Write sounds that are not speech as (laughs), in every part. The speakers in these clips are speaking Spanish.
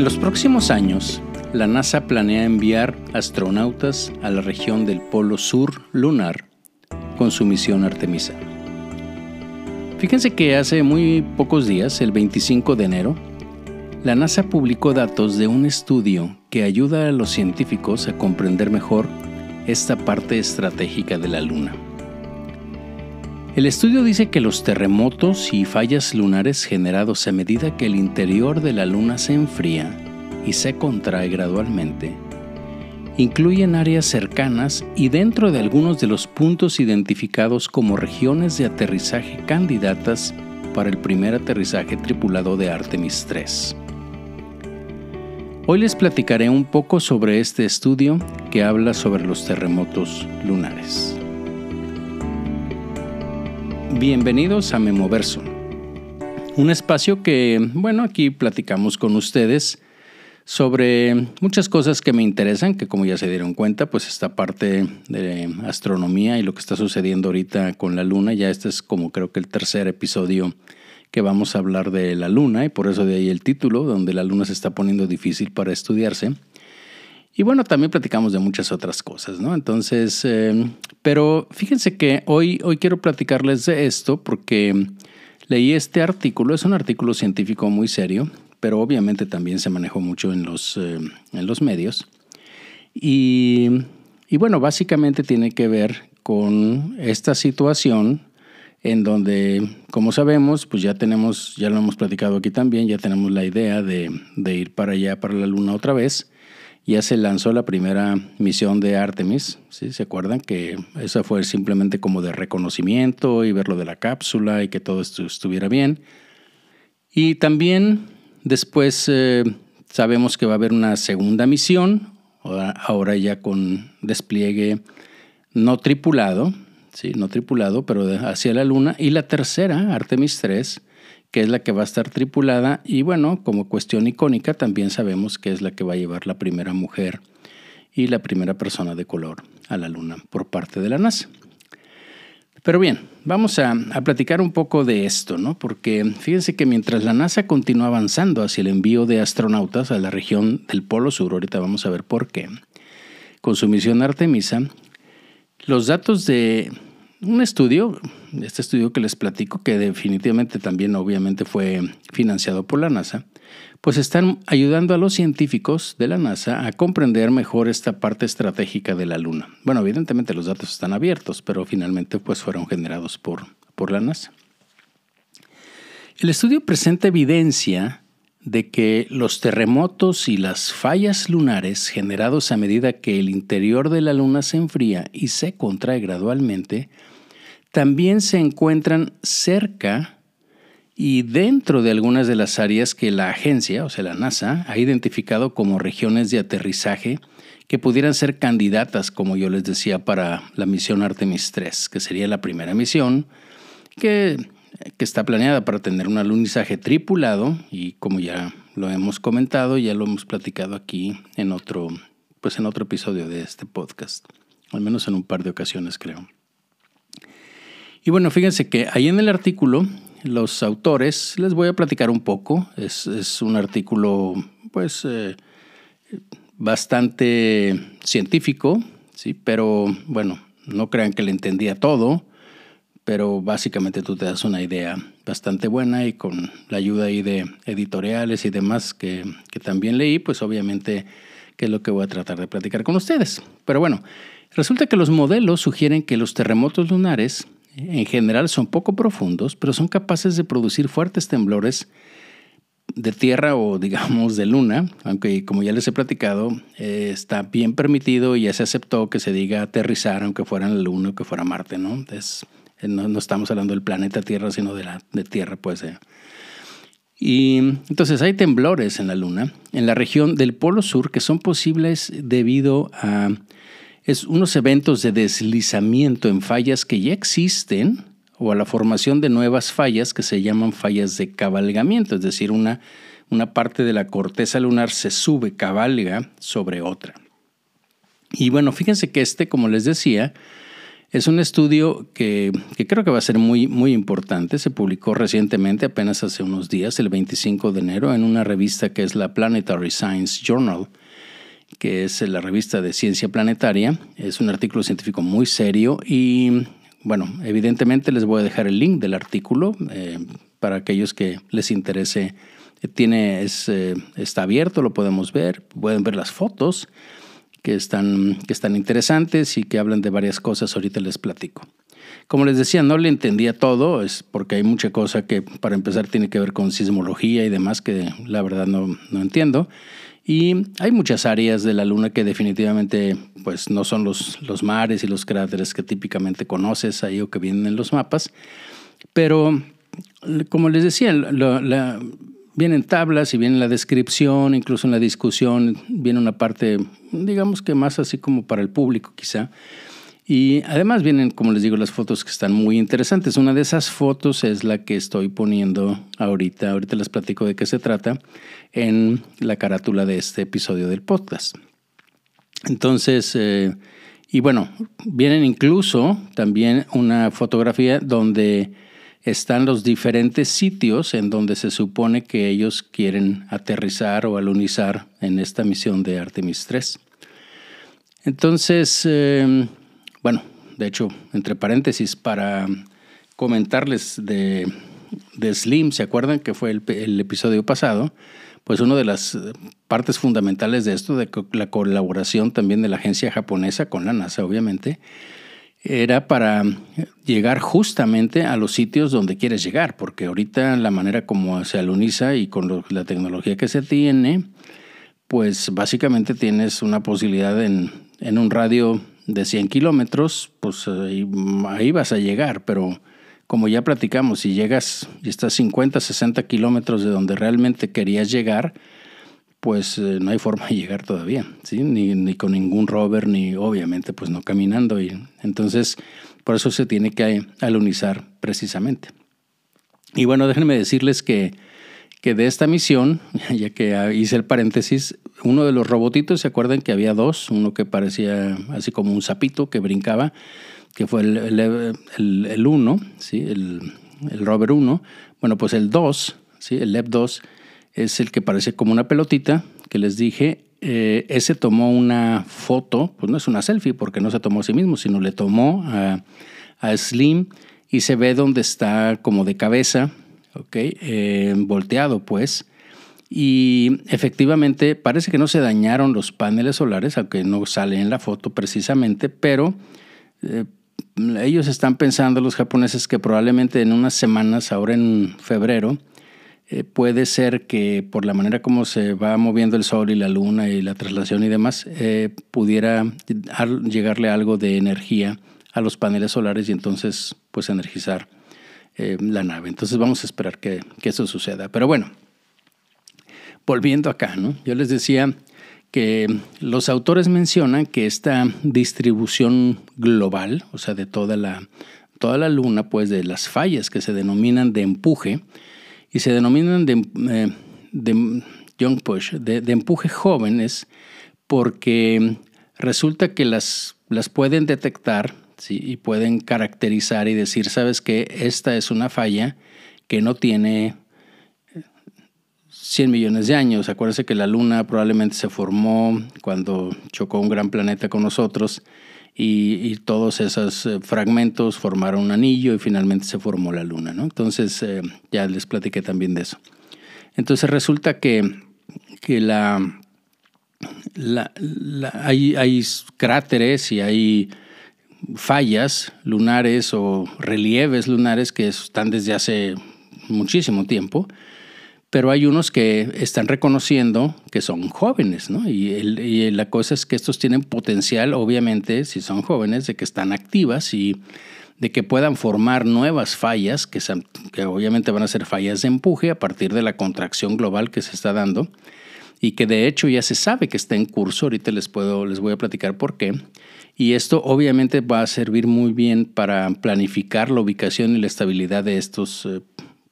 En los próximos años, la NASA planea enviar astronautas a la región del Polo Sur lunar con su misión Artemisa. Fíjense que hace muy pocos días, el 25 de enero, la NASA publicó datos de un estudio que ayuda a los científicos a comprender mejor esta parte estratégica de la Luna. El estudio dice que los terremotos y fallas lunares generados a medida que el interior de la Luna se enfría y se contrae gradualmente incluyen áreas cercanas y dentro de algunos de los puntos identificados como regiones de aterrizaje candidatas para el primer aterrizaje tripulado de Artemis 3. Hoy les platicaré un poco sobre este estudio que habla sobre los terremotos lunares. Bienvenidos a Memoverso, un espacio que, bueno, aquí platicamos con ustedes sobre muchas cosas que me interesan, que como ya se dieron cuenta, pues esta parte de astronomía y lo que está sucediendo ahorita con la luna, ya este es como creo que el tercer episodio que vamos a hablar de la luna y por eso de ahí el título, donde la luna se está poniendo difícil para estudiarse. Y bueno, también platicamos de muchas otras cosas, ¿no? Entonces, eh, pero fíjense que hoy, hoy quiero platicarles de esto porque leí este artículo, es un artículo científico muy serio, pero obviamente también se manejó mucho en los, eh, en los medios. Y, y bueno, básicamente tiene que ver con esta situación en donde, como sabemos, pues ya tenemos, ya lo hemos platicado aquí también, ya tenemos la idea de, de ir para allá, para la Luna otra vez. Ya se lanzó la primera misión de Artemis, ¿sí? ¿Se acuerdan? Que esa fue simplemente como de reconocimiento y ver lo de la cápsula y que todo esto estuviera bien. Y también después eh, sabemos que va a haber una segunda misión, ahora ya con despliegue no tripulado, ¿sí? no tripulado, pero hacia la Luna. Y la tercera, Artemis 3, que es la que va a estar tripulada. Y bueno, como cuestión icónica, también sabemos que es la que va a llevar la primera mujer y la primera persona de color a la Luna por parte de la NASA. Pero bien, vamos a, a, platicar un poco de esto, ¿no? Porque fíjense que mientras la NASA continúa avanzando hacia el envío de astronautas a la región del Polo Sur, ahorita vamos a ver por qué, con su misión Artemisa, los datos de un estudio, este estudio que les platico, que definitivamente también obviamente fue financiado por la NASA, pues están ayudando a los científicos de la NASA a comprender mejor esta parte estratégica de la Luna. Bueno, evidentemente los datos están abiertos, pero finalmente pues fueron generados por, por la NASA. El estudio presenta evidencia de que los terremotos y las fallas lunares generados a medida que el interior de la Luna se enfría y se contrae gradualmente, también se encuentran cerca y dentro de algunas de las áreas que la agencia, o sea la NASA, ha identificado como regiones de aterrizaje que pudieran ser candidatas, como yo les decía, para la misión Artemis 3, que sería la primera misión, que que está planeada para tener un alunizaje tripulado y como ya lo hemos comentado, ya lo hemos platicado aquí en otro, pues en otro episodio de este podcast, al menos en un par de ocasiones creo. Y bueno, fíjense que ahí en el artículo los autores, les voy a platicar un poco, es, un artículo pues eh, bastante científico, ¿sí? pero bueno, no crean que le entendía todo pero básicamente tú te das una idea bastante buena y con la ayuda ahí de editoriales y demás que también leí, pues obviamente que es lo que voy a tratar de platicar con ustedes. Pero bueno, resulta que los modelos sugieren que los terremotos lunares en general son poco profundos, pero son capaces de producir fuertes temblores de tierra o (laughs) digamos de luna, aunque como ya les he platicado, eh, está bien permitido y ya se aceptó que se diga aterrizar aunque fuera en la luna o que fuera Marte, ¿no? Es, eh, no, estamos hablando del planeta Tierra, sino de la de Tierra, pues. Eh. Y entonces hay temblores en la Luna, en la región del Polo Sur, que son posibles debido a es unos eventos de deslizamiento en fallas que ya existen o a la formación de nuevas fallas que se llaman fallas de cabalgamiento, es decir, una, una parte de la corteza lunar se sube, cabalga sobre otra. Y bueno, fíjense que este, como les decía, Es un estudio que, creo que va a ser muy, muy importante. Se publicó recientemente, apenas hace unos días, el 25 de enero, en una revista que es la Planetary Science Journal, que es la revista de ciencia planetaria. Es un artículo científico muy serio y, bueno, evidentemente les voy a dejar el link del artículo eh, para aquellos que les interese. Tiene, es, eh, está abierto, lo podemos ver, pueden ver las fotos que están, que están interesantes y que hablan de varias cosas. Ahorita les platico. Como les decía, no le entendía todo, es porque hay mucha cosa que para empezar tiene que ver con sismología y demás que la verdad no, no entiendo. Y hay muchas áreas de la Luna que definitivamente pues, no son los, los mares y los cráteres que típicamente conoces ahí o que vienen en los mapas. Pero, como les decía, la, vienen tablas y viene la descripción, incluso en la discusión viene una parte, digamos que más así como para el público quizá. Y además vienen, como les digo, las fotos que están muy interesantes. Una de esas fotos es la que estoy poniendo ahorita, ahorita les platico de qué se trata, en la carátula de este episodio del podcast. Entonces, eh, y bueno, vienen incluso también una fotografía donde están los diferentes sitios en donde se supone que ellos quieren aterrizar o alunizar en esta misión de Artemis 3. Entonces, em, bueno, de hecho, entre paréntesis, para comentarles de, Slim, ¿se acuerdan que fue el, el, episodio pasado? Pues una de las partes fundamentales de esto, de la colaboración también de la agencia japonesa con la NASA, obviamente, era para llegar justamente a los sitios donde quieres llegar, porque ahorita la manera como se aluniza y con la tecnología que se tiene, pues básicamente tienes una posibilidad en, en un radio de 100 kilómetros, pues ahí, vas a llegar, pero como ya platicamos, si llegas y estás 50, 60 kilómetros de donde realmente querías llegar, pues eh, no hay forma de llegar todavía, ¿sí? Ni, ni, con ningún rover, ni obviamente pues no caminando. Y, entonces, por eso se tiene que alunizar precisamente. Y bueno, déjenme decirles que, que de esta misión, (laughs) ya que hice el paréntesis, uno de los robotitos, ¿se acuerdan que había dos? Uno que parecía así como un sapito que brincaba, que fue el 1, el, el, uno, ¿sí? el, el rover 1. Bueno, pues el 2, ¿sí? el LEP 2, es el que parece como una pelotita que les dije. Eh, ese tomó una foto, pues no es una selfie porque no se tomó a sí mismo, sino le tomó a, Slim y se ve donde está como de cabeza, ¿ok? Eh, volteado pues. Y efectivamente parece que no se dañaron los paneles solares, aunque no sale en la foto precisamente, pero eh, ellos están pensando, los japoneses, que probablemente en unas semanas, ahora en febrero, eh, puede ser que por la manera como se va moviendo el Sol y la Luna y la traslación y demás, pudiera llegarle algo de energía a los paneles solares y entonces pues energizar eh, la nave. Entonces vamos a esperar que, eso suceda. Pero bueno, volviendo acá, ¿no? yo les decía que los autores mencionan que esta distribución global, o sea, de toda la, toda la Luna, pues de las fallas que se denominan de empuje, y se denominan de, eh, de young push, de, empuje jóvenes, porque resulta que las, las pueden detectar ¿sí? y pueden caracterizar y decir, sabes que esta es una falla que no tiene 100 millones de años. Acuérdense que la Luna probablemente se formó cuando chocó un gran planeta con nosotros y, todos esos eh, fragmentos formaron un anillo y finalmente se formó la luna. ¿no? Entonces eh, ya les platiqué también de eso. Entonces resulta que, que la, la, hay, hay cráteres y hay fallas lunares o relieves lunares que están desde hace muchísimo tiempo pero hay unos que están reconociendo que son jóvenes, ¿no? Y, la cosa es que estos tienen potencial, obviamente, si son jóvenes, de que están activas y de que puedan formar nuevas fallas, que, que obviamente van a ser fallas de empuje a partir de la contracción global que se está dando y que de hecho ya se sabe que está en curso, ahorita les, puedo, les voy a platicar por qué. Y esto obviamente va a servir muy bien para planificar la ubicación y la estabilidad de estos eh,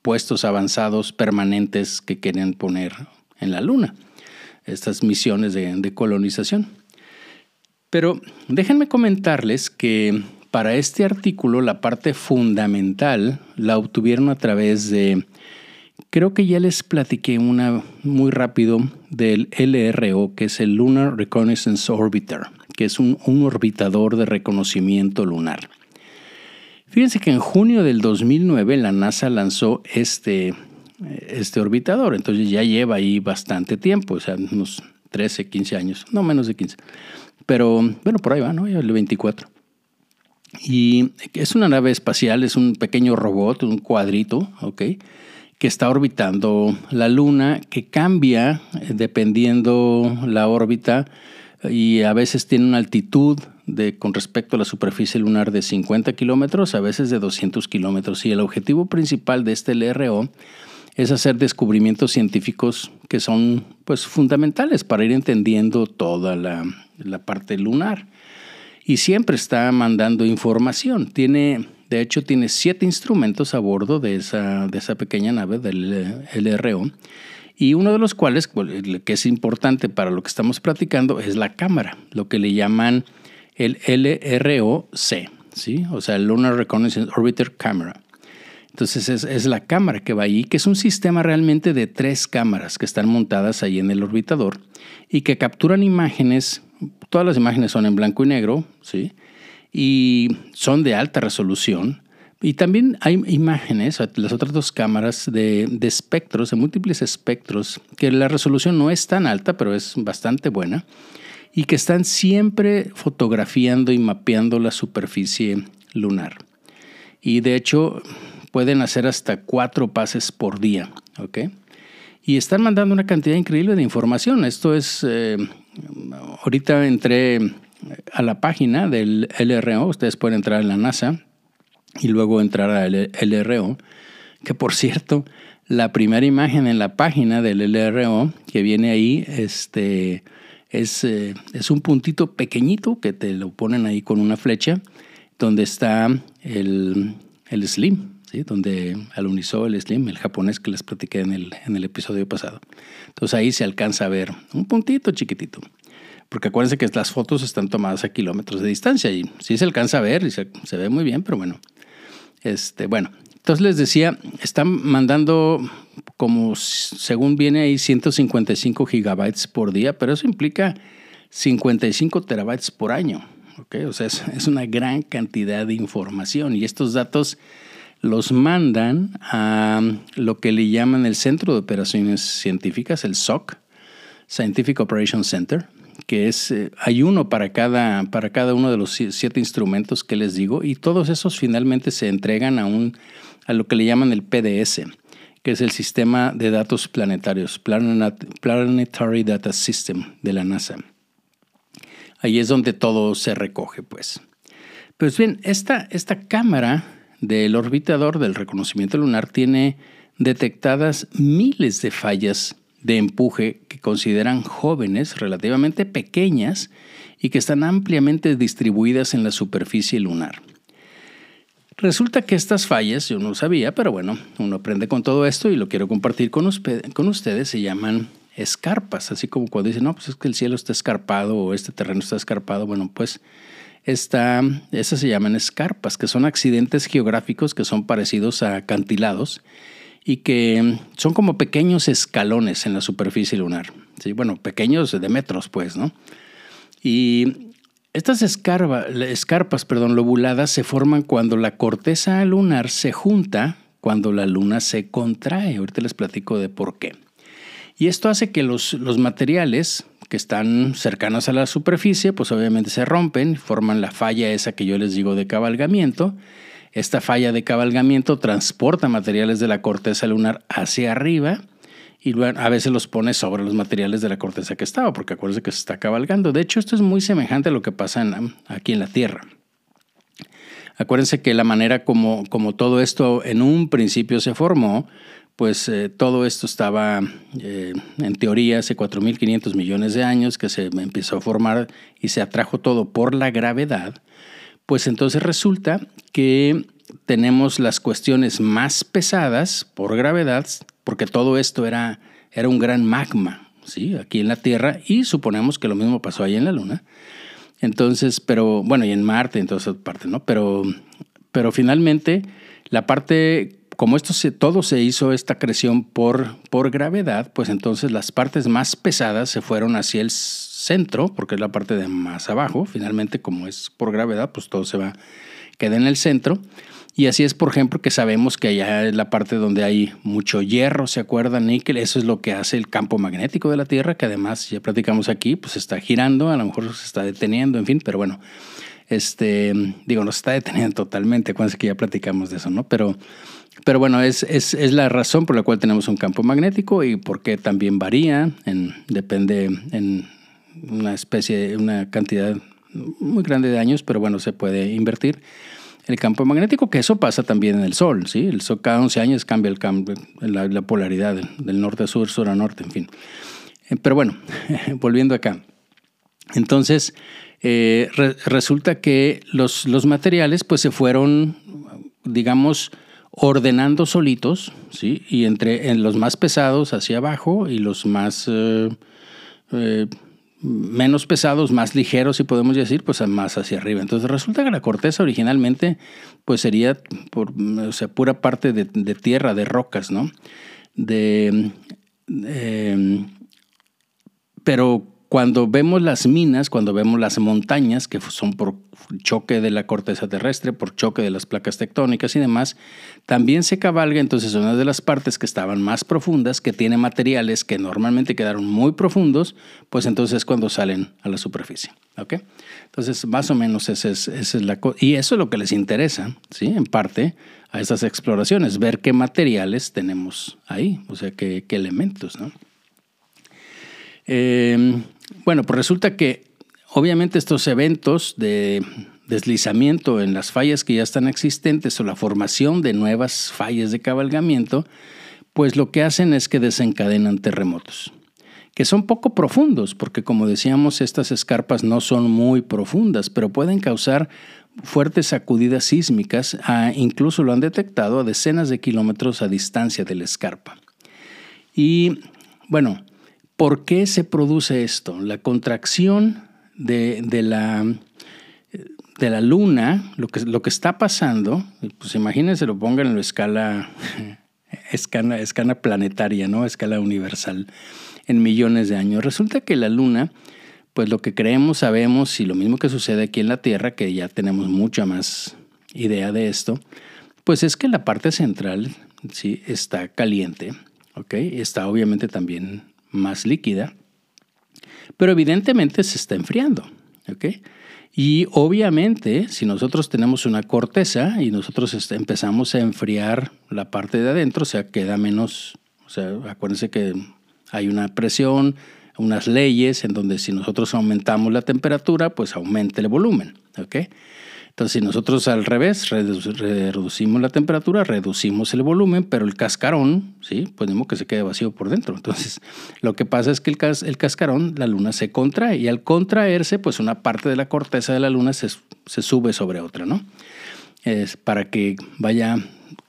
puestos avanzados permanentes que quieren poner en la Luna, estas misiones de, colonización. Pero déjenme comentarles que para este artículo la parte fundamental la obtuvieron a través de, creo que ya les platiqué una muy rápido del LRO, que es el Lunar Reconnaissance Orbiter, que es un, un orbitador de reconocimiento lunar. Fíjense que en junio del 2009 la NASA lanzó este, este orbitador, entonces ya lleva ahí bastante tiempo, o sea, unos 13, 15 años, no menos de 15. Pero bueno, por ahí va, ¿no? El 24. Y es una nave espacial, es un pequeño robot, un cuadrito, ¿ok? Que está orbitando la Luna, que cambia eh, dependiendo la órbita y a veces tiene una altitud de, con respecto a la superficie lunar de 50 kilómetros, a veces de 200 kilómetros. Y el objetivo principal de este LRO es hacer descubrimientos científicos que son pues, fundamentales para ir entendiendo toda la, la parte lunar. Y siempre está mandando información. Tiene, de hecho, tiene siete instrumentos a bordo de esa, de esa pequeña nave del LRO y uno de los cuales, que es importante para lo que estamos platicando, es la cámara, lo que le llaman el LROC, ¿sí? o sea, Lunar Reconnaissance Orbiter Camera. Entonces es, es, la cámara que va ahí, que es un sistema realmente de tres cámaras que están montadas ahí en el orbitador y que capturan imágenes, todas las imágenes son en blanco y negro, ¿sí? y son de alta resolución y también hay imágenes, las otras dos cámaras de, espectros, de múltiples espectros, que la resolución no es tan alta, pero es bastante buena, y que están siempre fotografiando y mapeando la superficie lunar. Y de hecho pueden hacer hasta cuatro pases por día, ¿ok? Y están mandando una cantidad increíble de información. Esto es, eh, ahorita entré a la página del LRO, ustedes pueden entrar en la NASA y luego entrar al LRO, que por cierto, la primera imagen en la página del LRO que viene ahí este, es, eh, es un puntito pequeñito que te lo ponen ahí con una flecha, donde está el, el Slim, ¿sí? donde alunizó el Slim, el japonés que les platiqué en el, en el episodio pasado. Entonces ahí se alcanza a ver un puntito chiquitito. Porque acuérdense que las fotos están tomadas a kilómetros de distancia y sí se alcanza a ver y se, se ve muy bien, pero bueno, este, bueno, entonces les decía, están mandando como según viene ahí 155 gigabytes por día, pero eso implica 55 terabytes por año. O sea, es, es, una gran cantidad de información y estos datos los mandan a lo que le llaman el Centro de Operaciones Científicas, el SOC, Scientific Operations Center, que es, eh, hay uno para cada, para cada uno de los siete instrumentos que les digo, y todos esos finalmente se entregan a, un, a lo que le llaman el PDS, que es el Sistema de Datos Planetarios, Planetary Data System de la NASA. Ahí es donde todo se recoge, pues. Pues bien, esta, esta cámara del orbitador del reconocimiento lunar tiene detectadas miles de fallas de empuje que consideran jóvenes, relativamente pequeñas y que están ampliamente distribuidas en la superficie lunar. Resulta que estas fallas, yo no lo sabía, pero bueno, uno aprende con todo esto y lo quiero compartir con, ustedes, se llaman escarpas, así como cuando dicen, no, pues es que el cielo está escarpado o este terreno está escarpado, bueno, pues esta, esas se llaman escarpas, que son accidentes geográficos que son parecidos a acantilados y que son como pequeños escalones en la superficie lunar. ¿sí? Bueno, pequeños de metros, pues, ¿no? Y estas escarpas perdón, lobuladas se forman cuando la corteza lunar se junta, cuando la luna se contrae. Ahorita les platico de por qué. Y esto hace que los, los materiales que están cercanos a la superficie, pues obviamente se rompen, forman la falla esa que yo les digo de cabalgamiento, esta falla de cabalgamiento transporta materiales de la corteza lunar hacia arriba y a veces los pone sobre los materiales de la corteza que estaba, porque acuérdense que se está cabalgando. De hecho, esto es muy semejante a lo que pasa aquí en la Tierra. Acuérdense que la manera como, como todo esto en un principio se formó, pues eh, todo esto estaba eh, en teoría hace 4.500 millones de años que se empezó a formar y se atrajo todo por la gravedad pues entonces resulta que tenemos las cuestiones más pesadas por gravedad, porque todo esto era, era un gran magma, ¿sí? aquí en la Tierra, y suponemos que lo mismo pasó ahí en la Luna. Entonces, pero bueno, y en Marte, en todas esas partes, ¿no? Pero, pero finalmente, la parte, como esto se, todo se hizo, esta creación por, por gravedad, pues entonces las partes más pesadas se fueron hacia el centro, porque es la parte de más abajo. Finalmente, como es por gravedad, pues todo se va, queda en el centro. Y así es, por ejemplo, que sabemos que allá es la parte donde hay mucho hierro, ¿se acuerdan? Níquel, eso es lo que hace el campo magnético de la Tierra, que además, ya platicamos aquí, pues está girando, a lo mejor se está deteniendo, en fin, pero bueno, este, digo, no se está deteniendo totalmente, acuérdense que ya platicamos de eso, ¿no? Pero, pero bueno, es, es, es, la razón por la cual tenemos un campo magnético y por qué también varía, en, depende en una especie, una cantidad muy grande de años, pero bueno, se puede invertir el campo magnético, que eso pasa también en el Sol, ¿sí? El Sol cada 11 años cambia el campo, la, polaridad del norte a sur, sur a norte, en fin. Eh, pero bueno, (laughs) volviendo acá. Entonces, eh, resulta que los, los, materiales pues se fueron, digamos, ordenando solitos, ¿sí? Y entre en los más pesados hacia abajo y los más... Eh, menos pesados, más ligeros, si podemos decir, pues más hacia arriba. Entonces resulta que la corteza originalmente pues sería por, o sea, pura parte de, tierra, de rocas, ¿no? De, eh, pero cuando vemos las minas, cuando vemos las montañas, que son por choque de la corteza terrestre, por choque de las placas tectónicas y demás, también se cabalga entonces una de las partes que estaban más profundas, que tiene materiales que normalmente quedaron muy profundos, pues entonces es cuando salen a la superficie. Entonces, más o menos esa es, es la Y eso es lo que les interesa, ¿sí? En parte, a estas exploraciones, ver qué materiales tenemos ahí, o sea, qué, qué elementos, ¿no? Eh, bueno, pues resulta que obviamente estos eventos de deslizamiento en las fallas que ya están existentes o la formación de nuevas fallas de cabalgamiento, pues lo que hacen es que desencadenan terremotos, que son poco profundos, porque como decíamos, estas escarpas no son muy profundas, pero pueden causar fuertes sacudidas sísmicas, incluso lo han detectado a decenas de kilómetros a distancia de la escarpa. Y bueno, ¿Por qué se produce esto? La contracción de, la, de la luna, lo que, lo que está pasando, pues imagínense, lo pongan en la escala, (laughs) escala, escala planetaria, ¿no? escala universal, en millones de años. Resulta que la luna, pues lo que creemos, sabemos, y lo mismo que sucede aquí en la Tierra, que ya tenemos mucha más idea de esto, pues es que la parte central sí está caliente. Está obviamente también más líquida, pero evidentemente se está enfriando. Y obviamente, si nosotros tenemos una corteza y nosotros empezamos a enfriar la parte de adentro, o sea, queda menos, o sea, acuérdense que hay una presión, unas leyes en donde si nosotros aumentamos la temperatura, pues aumenta el volumen. ¿okay? Entonces, si nosotros al revés reducimos la temperatura, reducimos el volumen, pero el cascarón, ¿sí? Pues que se quede vacío por dentro. Entonces, (laughs) lo que pasa es que el, el cascarón, la luna se contrae y al contraerse, pues una parte de la corteza de la luna se, se sube sobre otra, ¿no? Es para que vaya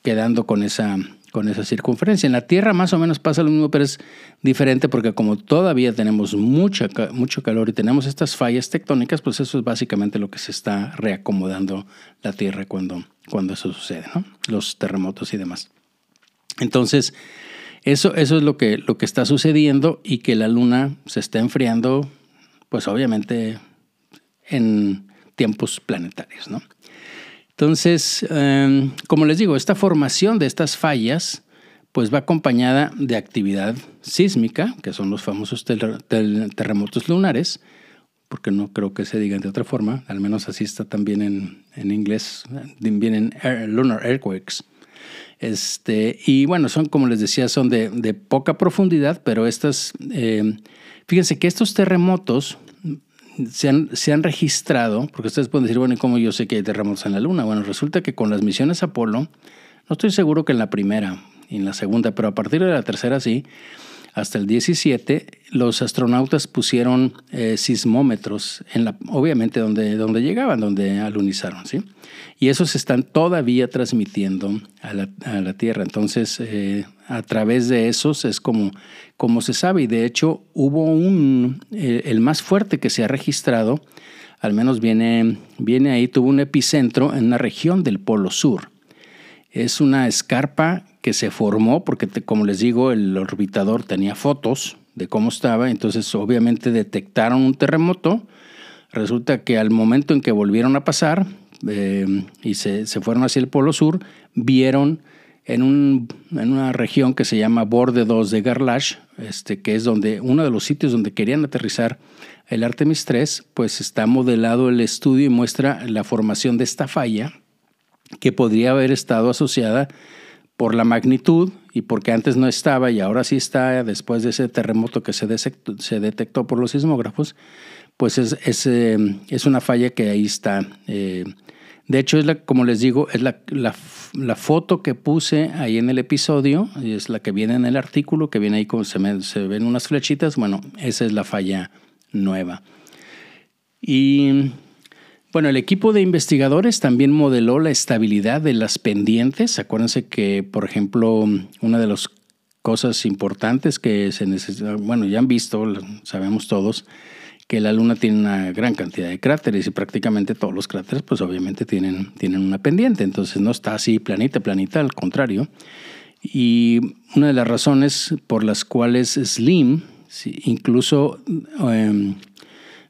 quedando con esa con esa circunferencia. En la Tierra más o menos pasa lo mismo, pero es diferente porque como todavía tenemos mucha, mucho calor y tenemos estas fallas tectónicas, pues eso es básicamente lo que se está reacomodando la Tierra cuando, cuando eso sucede, ¿no? los terremotos y demás. Entonces, eso, eso es lo que, lo que está sucediendo y que la Luna se está enfriando, pues obviamente en tiempos planetarios. ¿no? Entonces, em, como les digo, esta formación de estas fallas pues va acompañada de actividad sísmica, que son los famosos terremotos lunares, porque no creo que se digan de otra forma, al menos así está también en, inglés, vienen lunar earthquakes. Este, y bueno, son, como les decía, son de, poca profundidad, pero estas, em, fíjense que estos terremotos se han, registrado, porque ustedes pueden decir, bueno, ¿y cómo yo sé que hay terremotos en la Luna? Bueno, resulta que con las misiones Apolo, no estoy seguro que en la primera y en la segunda, pero a partir de la tercera sí, hasta el 17, los astronautas pusieron eh, sismómetros, en la, obviamente donde, donde llegaban, donde alunizaron, ¿sí? Y esos están todavía transmitiendo a la, a la Tierra. Entonces, eh, a través de esos es como, como se sabe. Y de hecho, hubo un, eh, el más fuerte que se ha registrado al menos viene, viene ahí, tuvo un epicentro en una región del Polo Sur. Es una escarpa que se formó porque, como les digo, el orbitador tenía fotos de cómo estaba, entonces obviamente detectaron un terremoto. Resulta que al momento en que volvieron a pasar eh, y se, fueron hacia el Polo Sur, vieron en, un, en, una región que se llama Borde 2 de Garlash, este, que es donde uno de los sitios donde querían aterrizar el Artemis 3, pues está modelado el estudio y muestra la formación de esta falla que podría haber estado asociada por la magnitud y porque antes no estaba y ahora sí está después de ese terremoto que se, se detectó por los sismógrafos, pues es, es, eh, es, una falla que ahí está. Eh, de hecho, es la, como les digo, es la, la, la, foto que puse ahí en el episodio, y es la que viene en el artículo, que viene ahí como se, se ven unas flechitas. Bueno, esa es la falla nueva. Y bueno, el equipo de investigadores también modeló la estabilidad de las pendientes. Acuérdense que, por ejemplo, una de las cosas importantes que se necesita, bueno, ya han visto, sabemos todos, que la Luna tiene una gran cantidad de cráteres y prácticamente todos los cráteres, pues obviamente tienen, tienen una pendiente. Entonces no está así planita, planita, al contrario. Y una de las razones por las cuales Slim, incluso, em,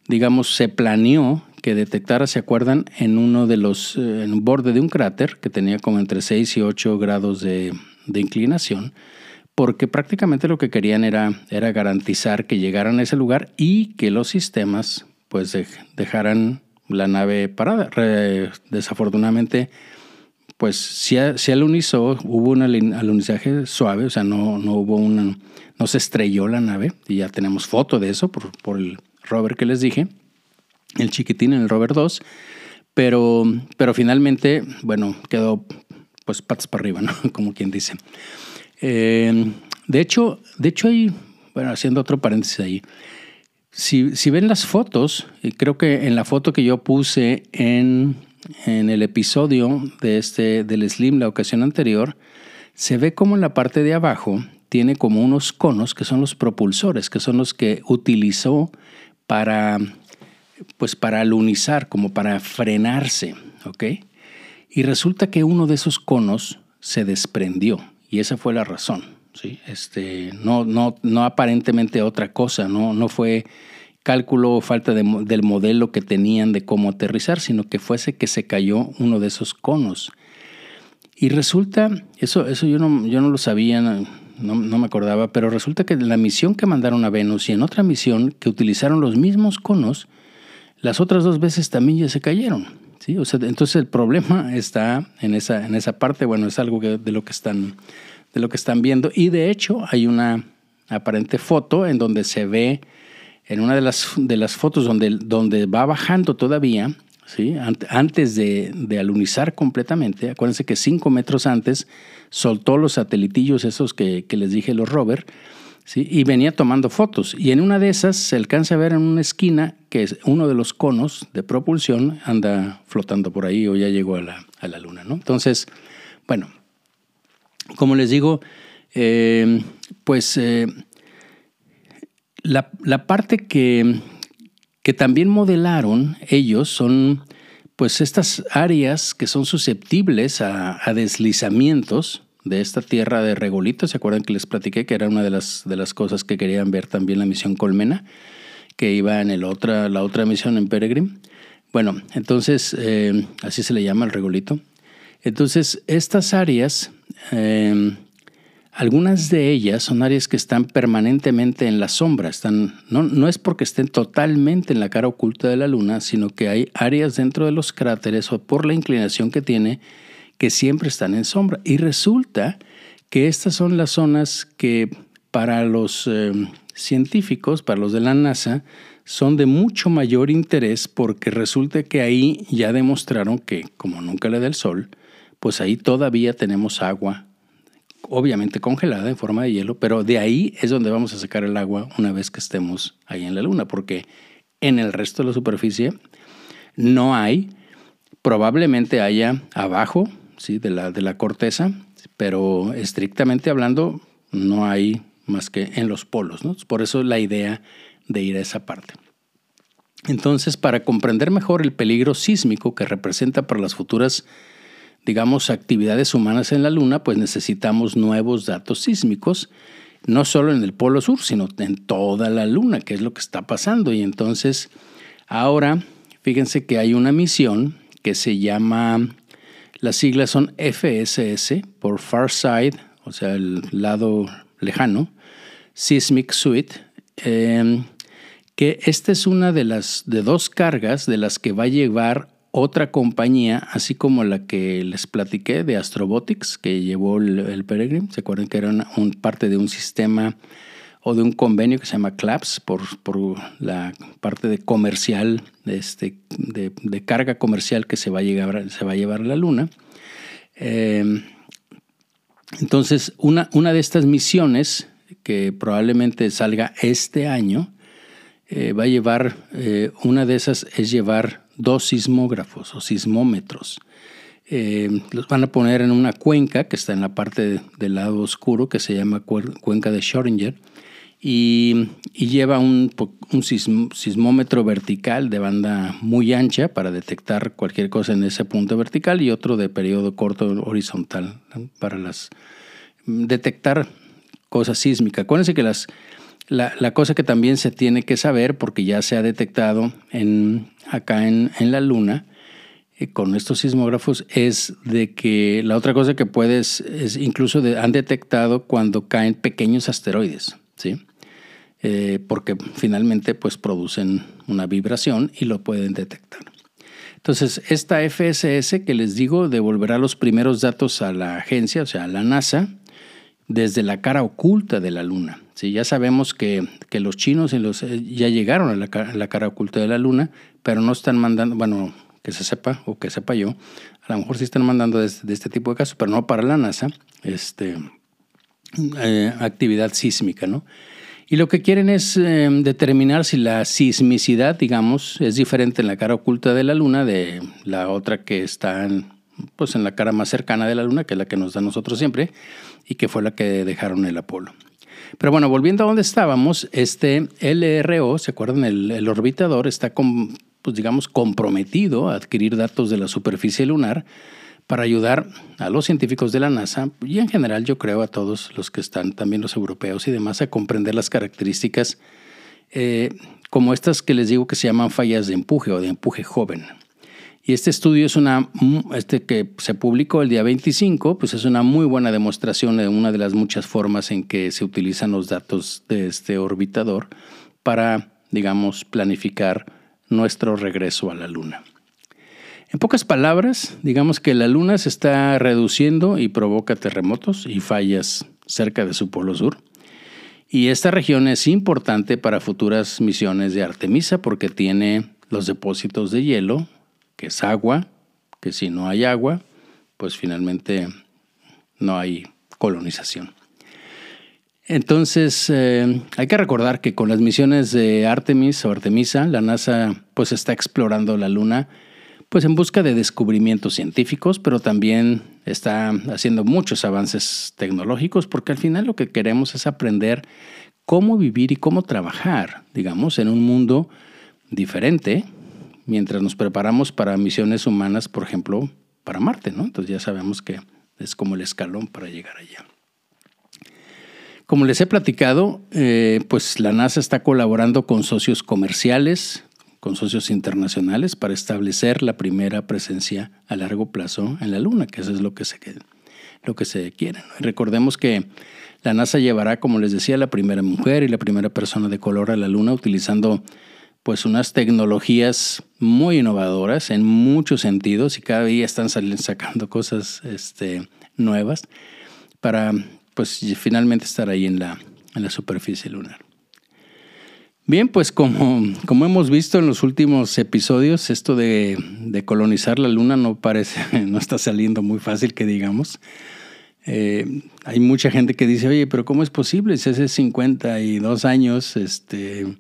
digamos, se planeó que detectara, ¿se acuerdan? En uno de los, eh, en un borde de un cráter que tenía como entre 6 y 8 grados de, inclinación, porque prácticamente lo que querían era, era garantizar que llegaran a ese lugar y que los sistemas pues dejaran la nave parada. desafortunadamente, pues si, si alunizó, hubo un alunizaje suave, o sea, no, no hubo una, no se estrelló la nave, y ya tenemos foto de eso por, por el rover que les dije el chiquitín en el rover 2, pero, pero finalmente, bueno, quedó pues patas para arriba. (laughs) Como quien dice. Eh, de hecho, de hecho hay, bueno, haciendo otro paréntesis ahí, si, si, ven las fotos, y creo que en la foto que yo puse en, en el episodio de este, del Slim, la ocasión anterior, se ve como en la parte de abajo tiene como unos conos que son los propulsores, que son los que utilizó para pues para alunizar, como para frenarse, ¿ok? Y resulta que uno de esos conos se desprendió y esa fue la razón, ¿sí? Este, no, no, no aparentemente otra cosa, no, no fue cálculo o falta del modelo que tenían de cómo aterrizar, sino que fuese que se cayó uno de esos conos. Y resulta, eso, eso yo, no, yo no lo sabía, no, no, me acordaba, pero resulta que la misión que mandaron a Venus y en otra misión que utilizaron los mismos conos, las otras dos veces también ya se cayeron. ¿sí? O sea, entonces el problema está en esa, en esa parte, bueno, es algo de, lo que están, de lo que están viendo. Y de hecho hay una aparente foto en donde se ve, en una de las, de las fotos donde, donde va bajando todavía, ¿sí? antes de, de alunizar completamente, acuérdense que cinco metros antes soltó los satelitillos esos que, que les dije, los rover, y venía tomando fotos. Y en una de esas se alcanza a ver en una esquina que es uno de los conos de propulsión anda flotando por ahí o ya llegó a la, a la luna. ¿no? Entonces, bueno, como les digo, eh, pues eh, la, la, parte que, que también modelaron ellos son pues estas áreas que son susceptibles a, a deslizamientos de esta tierra de regolitos. ¿Se acuerdan que les platiqué que era una de las, de las cosas que querían ver también la misión Colmena, que iba en el otra, la otra misión en Peregrine? Bueno, entonces, eh, así se le llama el regolito. Entonces, estas áreas, eh, algunas de ellas son áreas que están permanentemente en la sombra. Están, no, no es porque estén totalmente en la cara oculta de la Luna, sino que hay áreas dentro de los cráteres o por la inclinación que tiene que siempre están en sombra. Y resulta que estas son las zonas que para los eh, científicos, para los de la NASA, son de mucho mayor interés porque resulta que ahí ya demostraron que como nunca le da el sol, pues ahí todavía tenemos agua, obviamente congelada en forma de hielo, pero de ahí es donde vamos a sacar el agua una vez que estemos ahí en la Luna, porque en el resto de la superficie no hay, probablemente haya abajo ¿sí? de, la, de la corteza, pero estrictamente hablando no hay más que en los polos. ¿no? Por eso la idea de ir a esa parte. Entonces, para comprender mejor el peligro sísmico que representa para las futuras, digamos, actividades humanas en la Luna, pues necesitamos nuevos datos sísmicos, no solo en el Polo Sur, sino en toda la Luna, que es lo que está pasando. Y entonces, ahora, fíjense que hay una misión que se llama, las siglas son FSS, por Far Side, o sea, el lado lejano, Seismic Suite. Eh, que esta es una de las de dos cargas de las que va a llevar otra compañía, así como la que les platiqué de Astrobotics, que llevó el, Peregrine. ¿Se acuerdan que era un, parte de un sistema o de un convenio que se llama CLAPS por, por la parte de comercial, este, de, carga comercial que se va a, llegar, se va a llevar a la Luna? Eh, entonces, una, una de estas misiones que probablemente salga este año, eh, va a llevar, eh, una de esas es llevar dos sismógrafos o sismómetros. Eh, los van a poner en una cuenca que está en la parte del lado oscuro que se llama cuenca de Schrödinger y, lleva un, un sismómetro vertical de banda muy ancha para detectar cualquier cosa en ese punto vertical y otro de periodo corto horizontal para las detectar cosas sísmicas. Acuérdense que las, la, cosa que también se tiene que saber, porque ya se ha detectado en, acá en, la Luna, eh, con estos sismógrafos, es de que la otra cosa que puedes, es incluso han detectado cuando caen pequeños asteroides, ¿sí? Eh, porque finalmente pues producen una vibración y lo pueden detectar. Entonces, esta FSS que les digo devolverá los primeros datos a la agencia, o sea, a la NASA, desde la cara oculta de la Luna. Sí, ya sabemos que, los chinos los, eh, ya llegaron a la, cara oculta de la Luna, pero no están mandando, bueno, que se sepa o que sepa yo, a lo mejor sí están mandando de, este tipo de casos, pero no para la NASA, este, eh, actividad sísmica, ¿no? Y lo que quieren es eh, determinar si la sismicidad, digamos, es diferente en la cara oculta de la Luna de la otra que está en, pues, en la cara más cercana de la Luna, que es la que nos da nosotros siempre, y que fue la que dejaron el Apolo. Pero bueno, volviendo a donde estábamos, este LRO, ¿se acuerdan? El, orbitador está, pues digamos, comprometido a adquirir datos de la superficie lunar para ayudar a los científicos de la NASA y en general yo creo a todos los que están, también los europeos y demás, a comprender las características eh, como estas que les digo que se llaman fallas de empuje o de empuje joven. Y este estudio es una, este que se publicó el día 25, pues es una muy buena demostración de una de las muchas formas en que se utilizan los datos de este orbitador para, digamos, planificar nuestro regreso a la Luna. En pocas palabras, digamos que la Luna se está reduciendo y provoca terremotos y fallas cerca de su polo sur. Y esta región es importante para futuras misiones de Artemisa porque tiene los depósitos de hielo que es agua, que si no hay agua, pues finalmente no hay colonización. Entonces, eh, hay que recordar que con las misiones de Artemis o Artemisa, la NASA pues está explorando la Luna pues en busca de descubrimientos científicos, pero también está haciendo muchos avances tecnológicos porque al final lo que queremos es aprender cómo vivir y cómo trabajar, digamos, en un mundo diferente, mientras nos preparamos para misiones humanas, por ejemplo, para Marte, ¿no? Entonces ya sabemos que es como el escalón para llegar allá. Como les he platicado, eh, pues la NASA está colaborando con socios comerciales, con socios internacionales para establecer la primera presencia a largo plazo en la Luna, que eso es lo que se, lo que se quiere. recordemos que la NASA llevará, como les decía, la primera mujer y la primera persona de color a la Luna utilizando pues unas tecnologías muy innovadoras en muchos sentidos y cada día están sacando cosas este, nuevas para pues finalmente estar ahí en la, en la superficie lunar. Bien, pues como, como hemos visto en los últimos episodios, esto de, de colonizar la luna no parece, (laughs) no está saliendo muy fácil que digamos. Eh, hay mucha gente que dice, oye, pero ¿cómo es posible? Si hace 52 años este,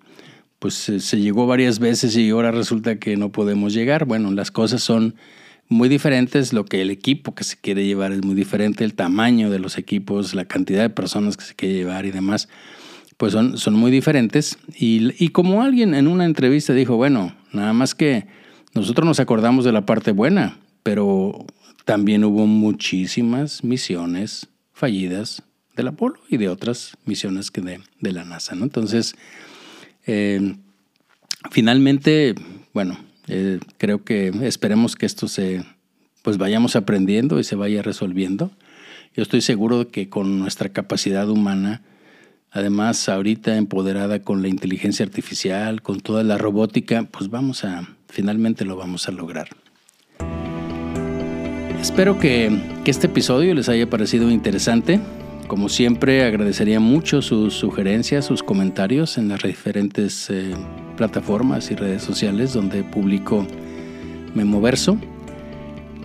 pues se, llegó varias veces y ahora resulta que no podemos llegar. Bueno, las cosas son muy diferentes, lo que el equipo que se quiere llevar es muy diferente, el tamaño de los equipos, la cantidad de personas que se quiere llevar y demás. Pues son, son muy diferentes. Y, y como alguien en una entrevista dijo, bueno, nada más que nosotros nos acordamos de la parte buena, pero también hubo muchísimas misiones fallidas del Apolo y de otras misiones que de, de la NASA. ¿no? Entonces, eh, finalmente, bueno, eh, creo que esperemos que esto se, pues vayamos aprendiendo y se vaya resolviendo. Yo estoy seguro de que con nuestra capacidad humana, además ahorita empoderada con la inteligencia artificial, con toda la robótica, pues vamos a, finalmente lo vamos a lograr. Espero que, este episodio les haya parecido interesante. Como siempre, agradecería mucho sus sugerencias, sus comentarios en las diferentes eh, plataformas y redes sociales donde publico Memoverso.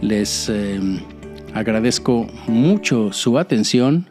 Les eh, agradezco mucho su atención